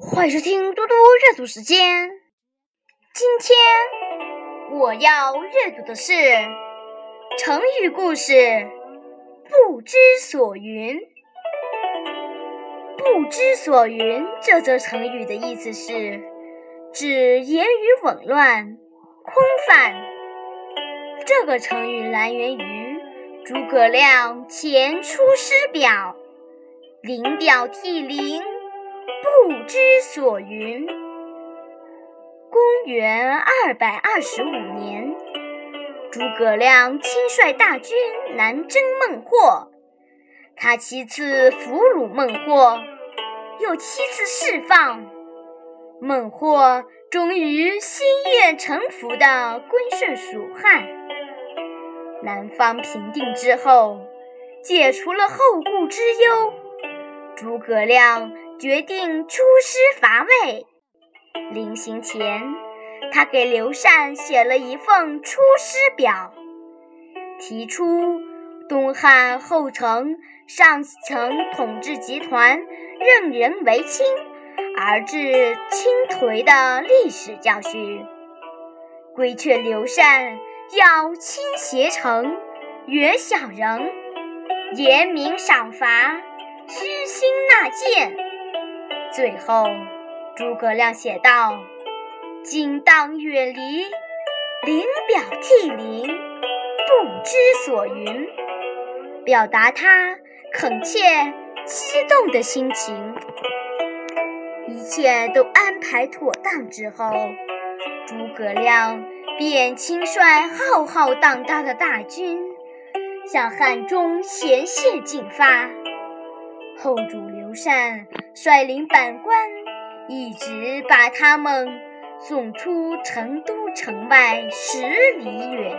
欢迎收听嘟嘟阅读时间。今天我要阅读的是成语故事“不知所云”。不知所云这则成语的意思是指言语紊乱、空泛。这个成语来源于诸葛亮《前出师表》，临表涕零。不知所云。公元二百二十五年，诸葛亮亲率大军南征孟获，他七次俘虏孟获，又七次释放，孟获终于心悦诚服地归顺蜀汉。南方平定之后，解除了后顾之忧，诸葛亮。决定出师伐魏。临行前，他给刘禅写了一份出师表，提出东汉后承上层统治集团任人唯亲而致倾颓的历史教训，规劝刘禅要亲贤臣，远小人，严明赏罚，虚心纳谏。最后，诸葛亮写道：“今当远离，临表涕零，不知所云。”表达他恳切、激动的心情。一切都安排妥当之后，诸葛亮便亲率浩浩荡荡的大军向汉中前线进发。后主刘禅率领百官，一直把他们送出成都城外十里远。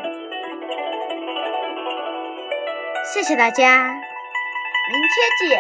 谢谢大家，明天见。